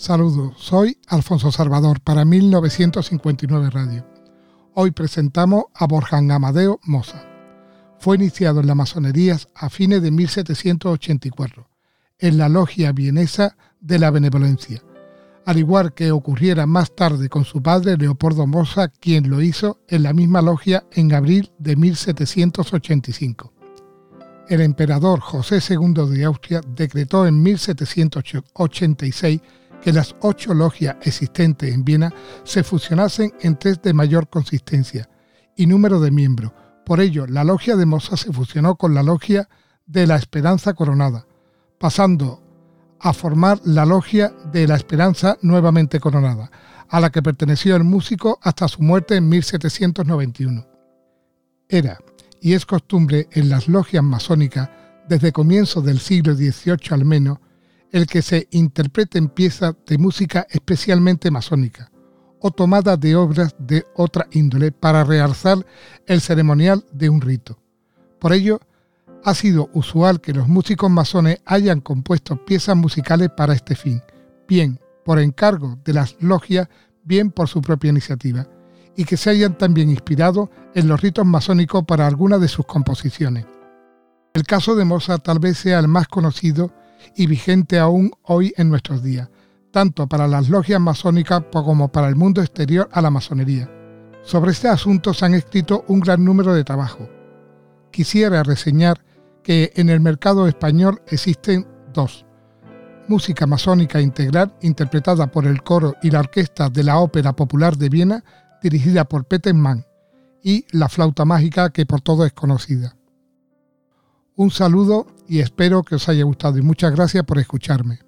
Saludos, soy Alfonso Salvador para 1959 Radio. Hoy presentamos a Borjan Amadeo Moza. Fue iniciado en la masonería a fines de 1784, en la logia vienesa de la benevolencia, al igual que ocurriera más tarde con su padre Leopoldo Moza, quien lo hizo en la misma logia en abril de 1785. El emperador José II de Austria decretó en 1786 que las ocho logias existentes en Viena se fusionasen en tres de mayor consistencia y número de miembros. Por ello, la logia de Mosa se fusionó con la logia de la Esperanza Coronada, pasando a formar la logia de la Esperanza nuevamente coronada, a la que perteneció el músico hasta su muerte en 1791. Era y es costumbre en las logias masónicas, desde comienzos del siglo XVIII al menos, el que se interpreten piezas de música especialmente masónica o tomadas de obras de otra índole para realzar el ceremonial de un rito. Por ello, ha sido usual que los músicos masones hayan compuesto piezas musicales para este fin, bien por encargo de las logias, bien por su propia iniciativa, y que se hayan también inspirado en los ritos masónicos para algunas de sus composiciones. El caso de Mozart tal vez sea el más conocido y vigente aún hoy en nuestros días, tanto para las logias masónicas como para el mundo exterior a la masonería. Sobre este asunto se han escrito un gran número de trabajos. Quisiera reseñar que en el mercado español existen dos. Música masónica integral interpretada por el coro y la orquesta de la Ópera Popular de Viena dirigida por Peter y La flauta mágica que por todo es conocida. Un saludo y espero que os haya gustado y muchas gracias por escucharme.